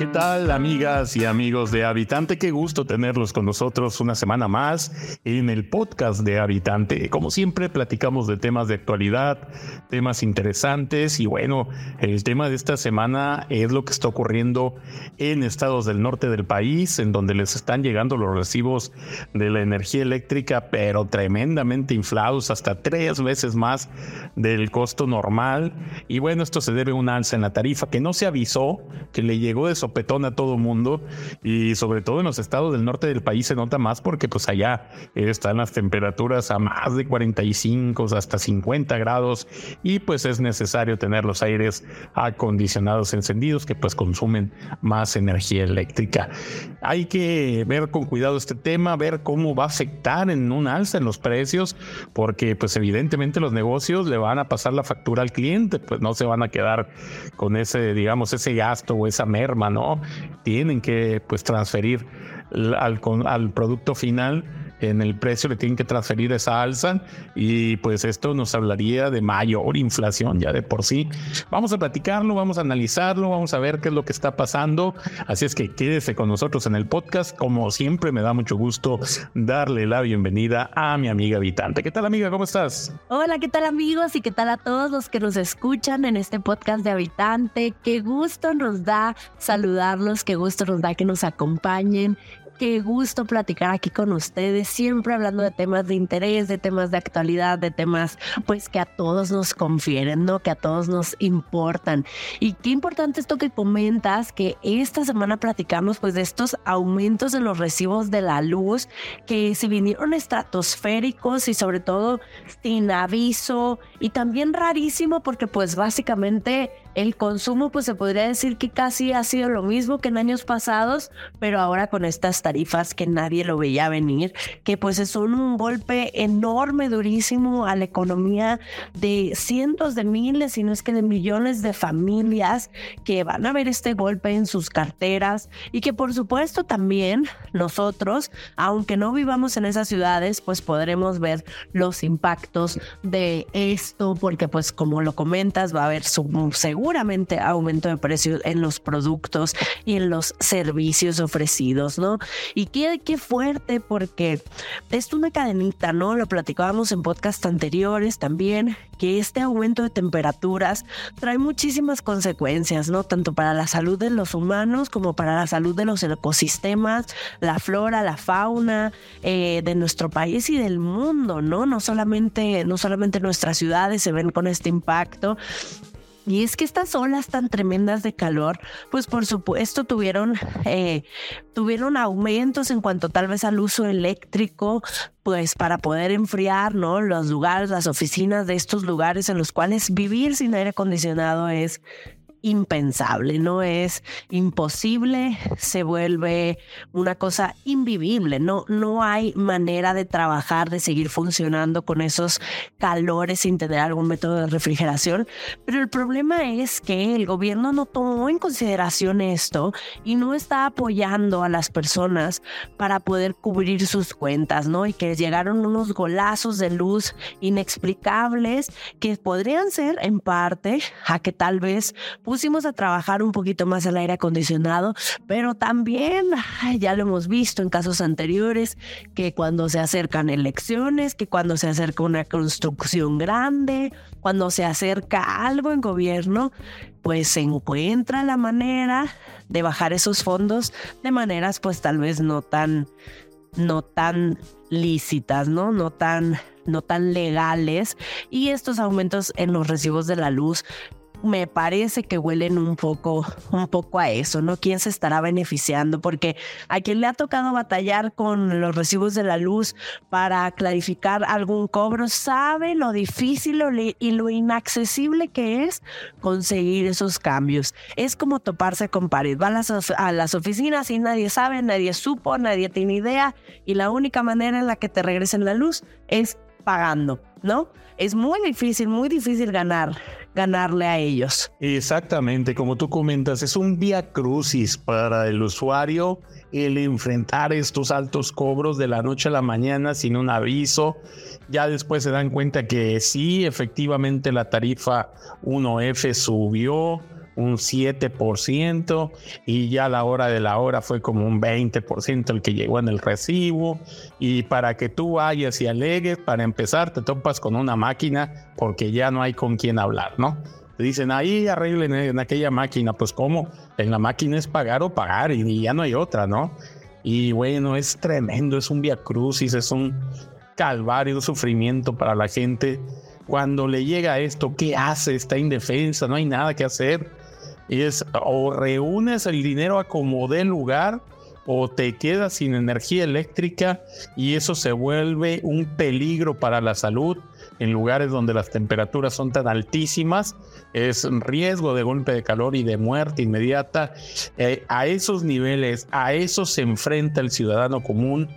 ¿Qué tal, amigas y amigos de Habitante? Qué gusto tenerlos con nosotros una semana más en el podcast de Habitante. Como siempre, platicamos de temas de actualidad, temas interesantes y bueno, el tema de esta semana es lo que está ocurriendo en estados del norte del país, en donde les están llegando los recibos de la energía eléctrica, pero tremendamente inflados, hasta tres veces más del costo normal. Y bueno, esto se debe a un alza en la tarifa que no se avisó, que le llegó de sopetón a todo mundo y sobre todo en los estados del norte del país se nota más porque pues allá están las temperaturas a más de 45 hasta 50 grados y pues es necesario tener los aires acondicionados encendidos que pues consumen más energía eléctrica. Hay que ver con cuidado este tema, ver cómo va a afectar en un alza en los precios porque pues evidentemente los negocios le van a pasar la factura al cliente, pues no se van a quedar con ese digamos ese gasto o esa merma, ¿no? Tienen que pues transferir al, al producto final en el precio le tienen que transferir esa alza y pues esto nos hablaría de mayor inflación ya de por sí. Vamos a platicarlo, vamos a analizarlo, vamos a ver qué es lo que está pasando. Así es que quédese con nosotros en el podcast. Como siempre me da mucho gusto darle la bienvenida a mi amiga Habitante. ¿Qué tal amiga? ¿Cómo estás? Hola, ¿qué tal amigos? Y qué tal a todos los que nos escuchan en este podcast de Habitante. Qué gusto nos da saludarlos, qué gusto nos da que nos acompañen Qué gusto platicar aquí con ustedes, siempre hablando de temas de interés, de temas de actualidad, de temas pues que a todos nos confieren, ¿no? Que a todos nos importan. Y qué importante esto que comentas, que esta semana platicamos pues de estos aumentos en los recibos de la luz que se vinieron estratosféricos y sobre todo sin aviso y también rarísimo porque pues básicamente el consumo pues se podría decir que casi ha sido lo mismo que en años pasados, pero ahora con estas tarifas que nadie lo veía venir, que pues son un golpe enorme, durísimo a la economía de cientos de miles, si no es que de millones de familias que van a ver este golpe en sus carteras y que por supuesto también nosotros, aunque no vivamos en esas ciudades, pues podremos ver los impactos de esto, porque pues como lo comentas, va a haber su seguramente aumento de precios en los productos y en los servicios ofrecidos, ¿no? Y qué, qué fuerte porque es una cadenita, ¿no? Lo platicábamos en podcast anteriores también, que este aumento de temperaturas trae muchísimas consecuencias, ¿no? Tanto para la salud de los humanos como para la salud de los ecosistemas, la flora, la fauna eh, de nuestro país y del mundo, ¿no? No solamente, no solamente nuestras ciudades se ven con este impacto, y es que estas olas tan tremendas de calor, pues por supuesto tuvieron, eh, tuvieron aumentos en cuanto tal vez al uso eléctrico, pues para poder enfriar, ¿no? Los lugares, las oficinas de estos lugares en los cuales vivir sin aire acondicionado es impensable, no es imposible, se vuelve una cosa invivible, no, no hay manera de trabajar, de seguir funcionando con esos calores sin tener algún método de refrigeración, pero el problema es que el gobierno no tomó en consideración esto y no está apoyando a las personas para poder cubrir sus cuentas, ¿no? Y que llegaron unos golazos de luz inexplicables que podrían ser en parte a que tal vez pusimos a trabajar un poquito más el aire acondicionado, pero también ya lo hemos visto en casos anteriores, que cuando se acercan elecciones, que cuando se acerca una construcción grande, cuando se acerca algo en gobierno, pues se encuentra la manera de bajar esos fondos de maneras pues tal vez no tan no tan lícitas, ¿no? No tan no tan legales y estos aumentos en los recibos de la luz me parece que huelen un poco, un poco a eso, ¿no? ¿Quién se estará beneficiando? Porque a quien le ha tocado batallar con los recibos de la luz para clarificar algún cobro sabe lo difícil y lo inaccesible que es conseguir esos cambios. Es como toparse con pared. Va a las, a las oficinas y nadie sabe, nadie supo, nadie tiene idea y la única manera en la que te regresen la luz es pagando, ¿no? Es muy difícil, muy difícil ganar ganarle a ellos. Exactamente, como tú comentas, es un vía crucis para el usuario el enfrentar estos altos cobros de la noche a la mañana sin un aviso. Ya después se dan cuenta que sí, efectivamente la tarifa 1F subió un 7% y ya a la hora de la hora fue como un 20% el que llegó en el recibo y para que tú vayas y alegues, para empezar te topas con una máquina porque ya no hay con quién hablar, ¿no? Te dicen, ahí arreglen en aquella máquina, pues ¿cómo? En la máquina es pagar o pagar y ya no hay otra, ¿no? Y bueno, es tremendo, es un via crucis, es un calvario, un sufrimiento para la gente. Cuando le llega esto, ¿qué hace? Está indefensa, no hay nada que hacer. Y es o reúnes el dinero a como dé lugar o te quedas sin energía eléctrica y eso se vuelve un peligro para la salud en lugares donde las temperaturas son tan altísimas, es riesgo de golpe de calor y de muerte inmediata. Eh, a esos niveles, a eso se enfrenta el ciudadano común.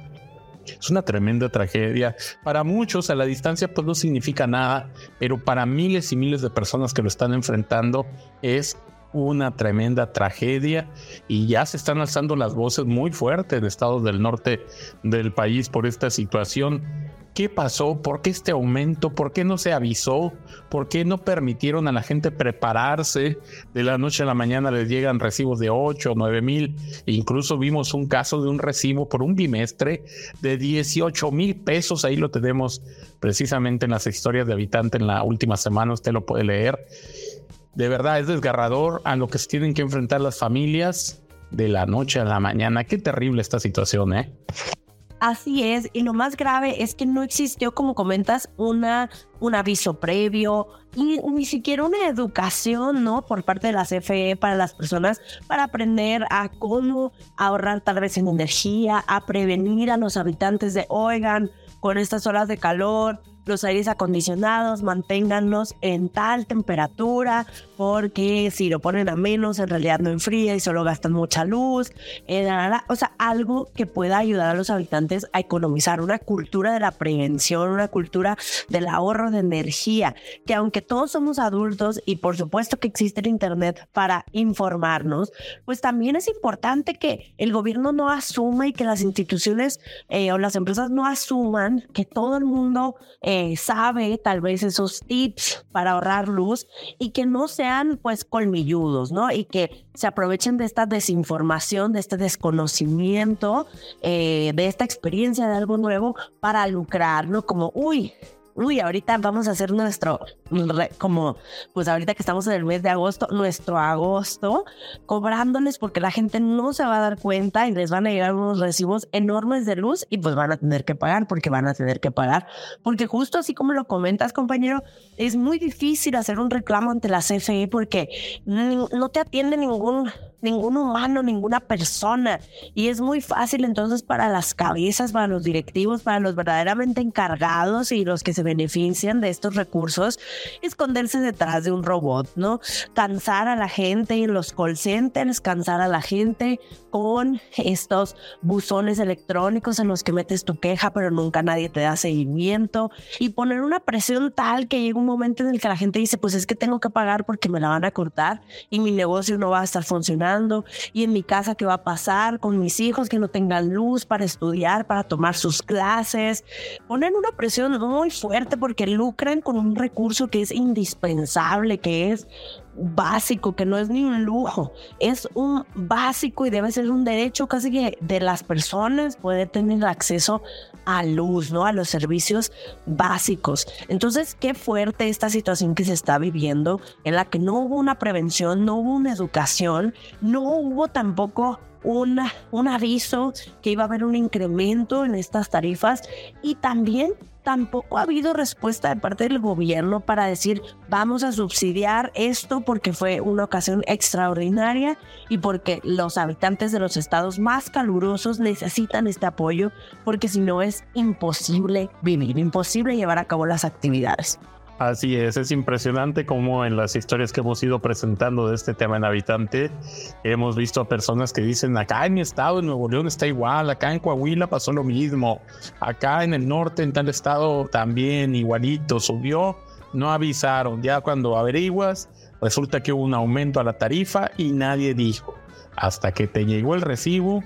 Es una tremenda tragedia. Para muchos a la distancia pues no significa nada, pero para miles y miles de personas que lo están enfrentando es una tremenda tragedia y ya se están alzando las voces muy fuertes en estados del norte del país por esta situación. ¿Qué pasó? ¿Por qué este aumento? ¿Por qué no se avisó? ¿Por qué no permitieron a la gente prepararse? De la noche a la mañana les llegan recibos de 8 o 9 mil. Incluso vimos un caso de un recibo por un bimestre de 18 mil pesos. Ahí lo tenemos precisamente en las historias de habitante en la última semana. Usted lo puede leer. De verdad es desgarrador a lo que se tienen que enfrentar las familias de la noche a la mañana. Qué terrible esta situación, ¿eh? Así es, y lo más grave es que no existió, como comentas, una, un aviso previo y ni siquiera una educación, ¿no? Por parte de la CFE para las personas para aprender a cómo ahorrar tal vez en energía, a prevenir a los habitantes de, oigan, con estas horas de calor, los aires acondicionados, manténganlos en tal temperatura, porque si lo ponen a menos, en realidad no enfría y solo gastan mucha luz. Eh, o sea, algo que pueda ayudar a los habitantes a economizar, una cultura de la prevención, una cultura del ahorro de energía, que aunque todos somos adultos y por supuesto que existe el Internet para informarnos, pues también es importante que el gobierno no asuma y que las instituciones eh, o las empresas no asuman que todo el mundo... Eh, sabe tal vez esos tips para ahorrar luz y que no sean pues colmilludos, ¿no? Y que se aprovechen de esta desinformación, de este desconocimiento, eh, de esta experiencia de algo nuevo para lucrar, ¿no? Como, uy, uy, ahorita vamos a hacer nuestro, como, pues ahorita que estamos en el mes de agosto, nuestro agosto, cobrándoles porque la gente no se va a dar cuenta y les van a llegar unos recibos enormes de luz y pues van a tener que pagar porque van a tener que pagar. Porque justo así como lo comentas, compañero, es muy difícil hacer un reclamo ante la CFE porque no te atiende ningún ningún humano, ninguna persona. Y es muy fácil entonces para las cabezas, para los directivos, para los verdaderamente encargados y los que benefician de estos recursos, esconderse detrás de un robot, ¿no? Cansar a la gente en los call centers, cansar a la gente con estos buzones electrónicos en los que metes tu queja, pero nunca nadie te da seguimiento y poner una presión tal que llega un momento en el que la gente dice, pues es que tengo que pagar porque me la van a cortar y mi negocio no va a estar funcionando y en mi casa qué va a pasar con mis hijos que no tengan luz para estudiar, para tomar sus clases. Ponen una presión muy fuerte porque lucran con un recurso que es indispensable, que es básico, que no es ni un lujo, es un básico y debe ser un derecho casi que de las personas poder tener acceso a luz, ¿no? A los servicios básicos. Entonces, qué fuerte esta situación que se está viviendo, en la que no hubo una prevención, no hubo una educación, no hubo tampoco una, un aviso que iba a haber un incremento en estas tarifas y también tampoco ha habido respuesta de parte del gobierno para decir vamos a subsidiar esto porque fue una ocasión extraordinaria y porque los habitantes de los estados más calurosos necesitan este apoyo porque si no es imposible vivir, imposible llevar a cabo las actividades. Así es, es impresionante como en las historias que hemos ido presentando de este tema en habitante, hemos visto a personas que dicen, acá en mi estado, en Nuevo León está igual, acá en Coahuila pasó lo mismo, acá en el norte, en tal estado también igualito, subió, no avisaron, ya cuando averiguas, resulta que hubo un aumento a la tarifa y nadie dijo, hasta que te llegó el recibo,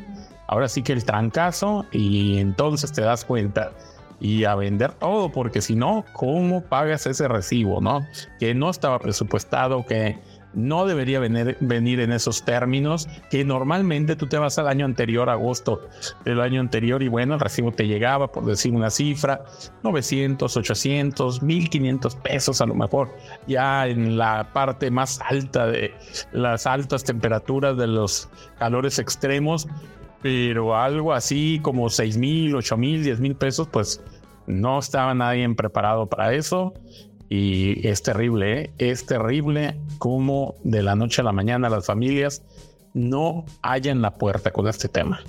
ahora sí que el trancazo y entonces te das cuenta y a vender todo, porque si no, ¿cómo pagas ese recibo, no? Que no estaba presupuestado, que no debería venir, venir en esos términos que normalmente tú te vas al año anterior, agosto del año anterior, y bueno, el recibo te llegaba, por decir una cifra, 900, 800, 1500 pesos a lo mejor, ya en la parte más alta de las altas temperaturas de los calores extremos, pero algo así como 6 mil, 8 mil, 10 mil pesos, pues no estaba nadie preparado para eso y es terrible, ¿eh? es terrible como de la noche a la mañana las familias no hallan la puerta con este tema.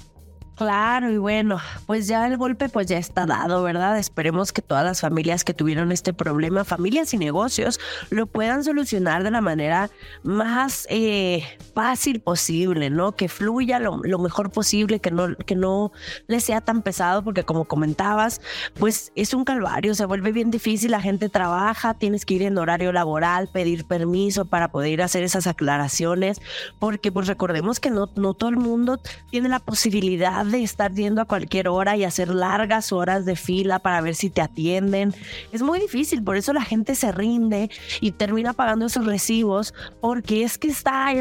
Claro, y bueno, pues ya el golpe pues ya está dado, ¿verdad? Esperemos que todas las familias que tuvieron este problema, familias y negocios, lo puedan solucionar de la manera más eh, fácil posible, ¿no? Que fluya lo, mejor posible, que no, que no les sea tan pesado, porque como comentabas, pues es un calvario, se vuelve bien difícil, la gente trabaja, tienes que ir en horario laboral, pedir permiso para poder hacer esas aclaraciones, porque pues recordemos que no, no todo el mundo tiene la posibilidad de estar yendo a cualquier hora y hacer largas horas de fila para ver si te atienden. Es muy difícil, por eso la gente se rinde y termina pagando esos recibos porque es que está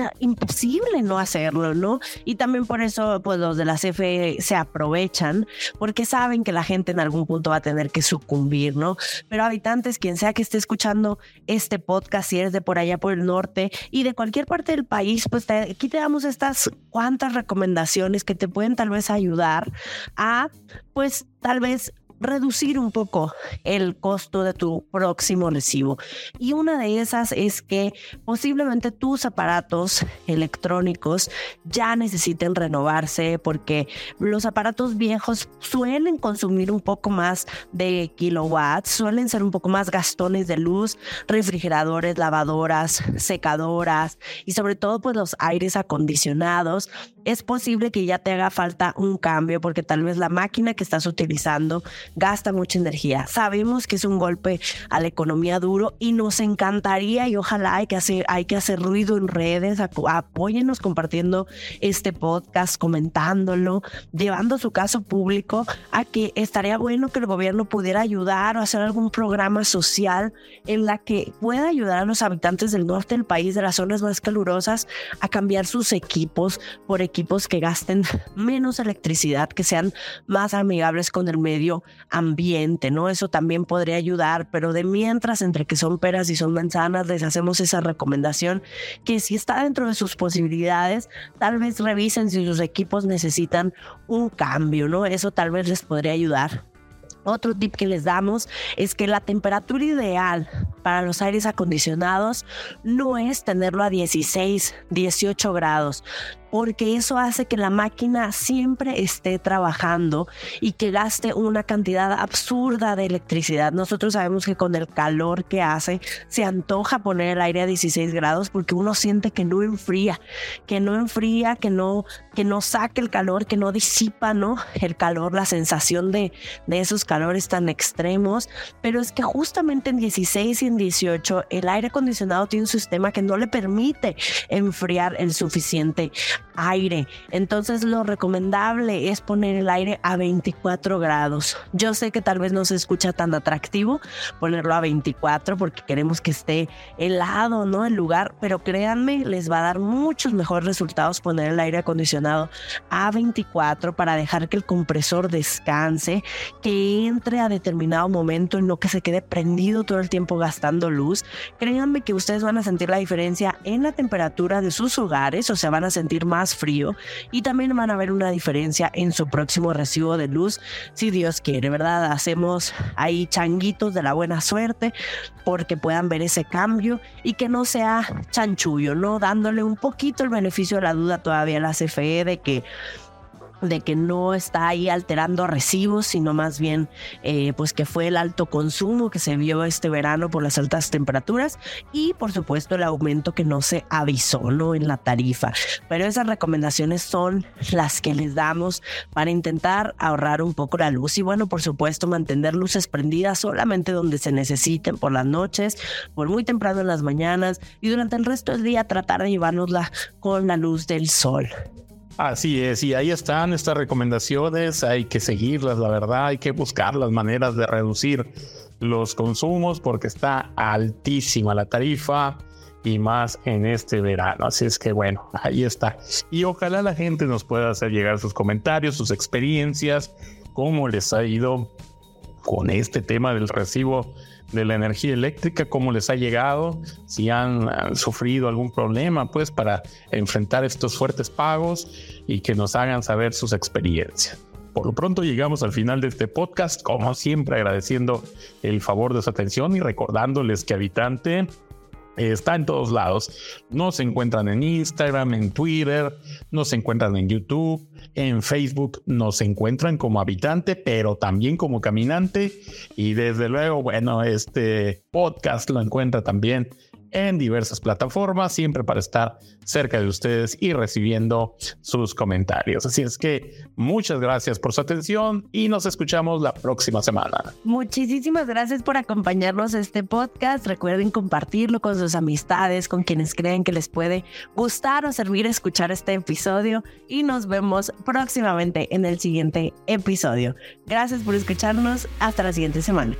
no hacerlo, ¿no? Y también por eso pues los de la CFE se aprovechan porque saben que la gente en algún punto va a tener que sucumbir, ¿no? Pero habitantes, quien sea que esté escuchando este podcast, si eres de por allá por el norte y de cualquier parte del país, pues aquí te damos estas cuantas recomendaciones que te pueden tal vez ayudar a, pues tal vez reducir un poco el costo de tu próximo recibo. Y una de esas es que posiblemente tus aparatos electrónicos ya necesiten renovarse porque los aparatos viejos suelen consumir un poco más de kilowatts, suelen ser un poco más gastones de luz, refrigeradores, lavadoras, secadoras y sobre todo pues los aires acondicionados. Es posible que ya te haga falta un cambio porque tal vez la máquina que estás utilizando gasta mucha energía. Sabemos que es un golpe a la economía duro y nos encantaría y ojalá hay que hacer, hay que hacer ruido en redes, apóyennos compartiendo este podcast, comentándolo, llevando su caso público a que estaría bueno que el gobierno pudiera ayudar o hacer algún programa social en la que pueda ayudar a los habitantes del norte del país, de las zonas más calurosas, a cambiar sus equipos por equipos que gasten menos electricidad, que sean más amigables con el medio ambiente, ¿no? Eso también podría ayudar, pero de mientras, entre que son peras y son manzanas, les hacemos esa recomendación que si está dentro de sus posibilidades, tal vez revisen si sus equipos necesitan un cambio, ¿no? Eso tal vez les podría ayudar. Otro tip que les damos es que la temperatura ideal para los aires acondicionados no es tenerlo a 16, 18 grados porque eso hace que la máquina siempre esté trabajando y que gaste una cantidad absurda de electricidad. Nosotros sabemos que con el calor que hace se antoja poner el aire a 16 grados porque uno siente que no enfría, que no enfría, que no, que no saque el calor, que no disipa, ¿no? El calor, la sensación de, de esos calores tan extremos. Pero es que justamente en 16 y en 18 el aire acondicionado tiene un sistema que no le permite enfriar el suficiente aire. Entonces lo recomendable es poner el aire a 24 grados. Yo sé que tal vez no se escucha tan atractivo ponerlo a 24 porque queremos que esté helado, ¿no? El lugar, pero créanme, les va a dar muchos mejores resultados poner el aire acondicionado a 24 para dejar que el compresor descanse, que entre a determinado momento y no que se quede prendido todo el tiempo gastando luz. Créanme que ustedes van a sentir la diferencia en la temperatura de sus hogares, o sea, van a sentir más frío y también van a ver una diferencia en su próximo recibo de luz, si Dios quiere, ¿verdad? Hacemos ahí changuitos de la buena suerte porque puedan ver ese cambio y que no sea chanchullo, ¿no? Dándole un poquito el beneficio de la duda todavía a la CFE de que de que no está ahí alterando recibos, sino más bien eh, pues que fue el alto consumo que se vio este verano por las altas temperaturas y por supuesto el aumento que no se avisó ¿no? en la tarifa. Pero esas recomendaciones son las que les damos para intentar ahorrar un poco la luz y bueno, por supuesto mantener luces prendidas solamente donde se necesiten por las noches, por muy temprano en las mañanas y durante el resto del día tratar de llevárnosla con la luz del sol. Así es, y ahí están estas recomendaciones, hay que seguirlas, la verdad, hay que buscar las maneras de reducir los consumos porque está altísima la tarifa y más en este verano. Así es que bueno, ahí está. Y ojalá la gente nos pueda hacer llegar sus comentarios, sus experiencias, cómo les ha ido con este tema del recibo de la energía eléctrica, cómo les ha llegado, si han, sufrido algún problema, pues para enfrentar estos fuertes pagos y que nos hagan saber sus experiencias. Por lo pronto llegamos al final de este podcast, como siempre agradeciendo el favor de su atención y recordándoles que Habitante está en todos lados. Nos encuentran en Instagram, en Twitter, nos encuentran en YouTube, en Facebook, nos encuentran como habitante, pero también como caminante. Y desde luego, bueno, este podcast lo encuentra también en diversas plataformas, siempre para estar cerca de ustedes y recibiendo sus comentarios. Así es que muchas gracias por su atención y nos escuchamos la próxima semana. Muchísimas gracias por acompañarnos a este podcast. Recuerden compartirlo con sus amistades, con quienes creen que les puede gustar o servir escuchar este episodio y nos vemos próximamente en el siguiente episodio. Gracias por escucharnos. Hasta la siguiente semana.